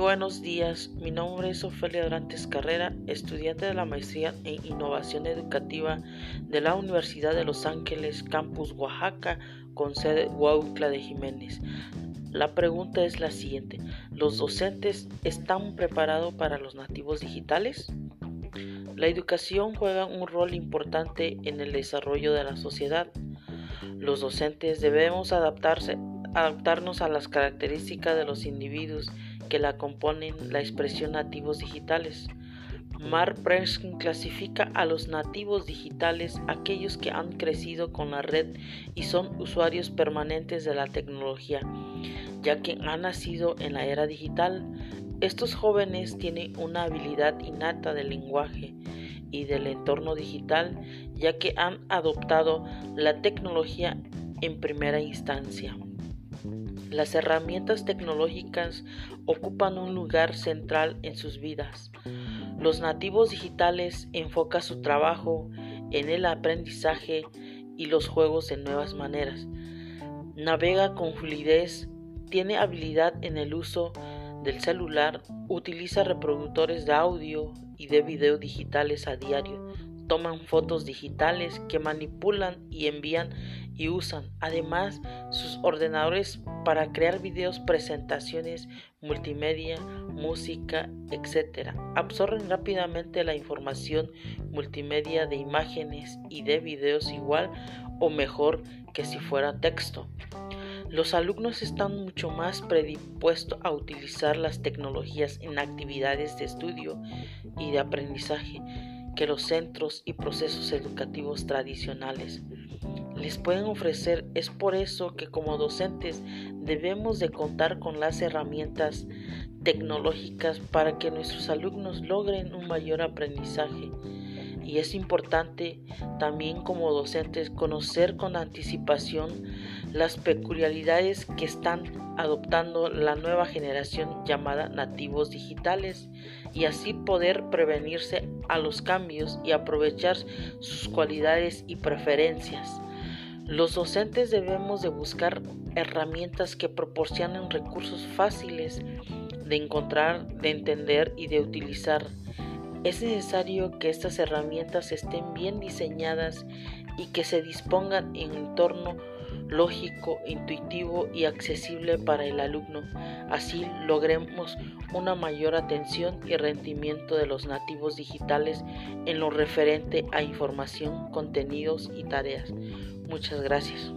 buenos días. Mi nombre es Ofelia Durantes Carrera, estudiante de la maestría en Innovación Educativa de la Universidad de Los Ángeles, Campus Oaxaca, con sede Huautla de Jiménez. La pregunta es la siguiente. ¿Los docentes están preparados para los nativos digitales? La educación juega un rol importante en el desarrollo de la sociedad. Los docentes debemos adaptarse, adaptarnos a las características de los individuos que la componen la expresión nativos digitales. Mark Preskin clasifica a los nativos digitales aquellos que han crecido con la red y son usuarios permanentes de la tecnología, ya que han nacido en la era digital. Estos jóvenes tienen una habilidad innata del lenguaje y del entorno digital, ya que han adoptado la tecnología en primera instancia. Las herramientas tecnológicas ocupan un lugar central en sus vidas. Los nativos digitales enfocan su trabajo en el aprendizaje y los juegos en nuevas maneras. Navega con fluidez, tiene habilidad en el uso del celular, utiliza reproductores de audio y de video digitales a diario, toman fotos digitales que manipulan y envían y usan además sus ordenadores para crear videos, presentaciones, multimedia, música, etc. Absorben rápidamente la información multimedia de imágenes y de videos igual o mejor que si fuera texto. Los alumnos están mucho más predispuestos a utilizar las tecnologías en actividades de estudio y de aprendizaje que los centros y procesos educativos tradicionales les pueden ofrecer. Es por eso que como docentes debemos de contar con las herramientas tecnológicas para que nuestros alumnos logren un mayor aprendizaje. Y es importante también como docentes conocer con anticipación las peculiaridades que están adoptando la nueva generación llamada nativos digitales y así poder prevenirse a los cambios y aprovechar sus cualidades y preferencias. Los docentes debemos de buscar herramientas que proporcionen recursos fáciles de encontrar, de entender y de utilizar. Es necesario que estas herramientas estén bien diseñadas y que se dispongan en un entorno lógico, intuitivo y accesible para el alumno. Así logremos una mayor atención y rendimiento de los nativos digitales en lo referente a información, contenidos y tareas. Muchas gracias.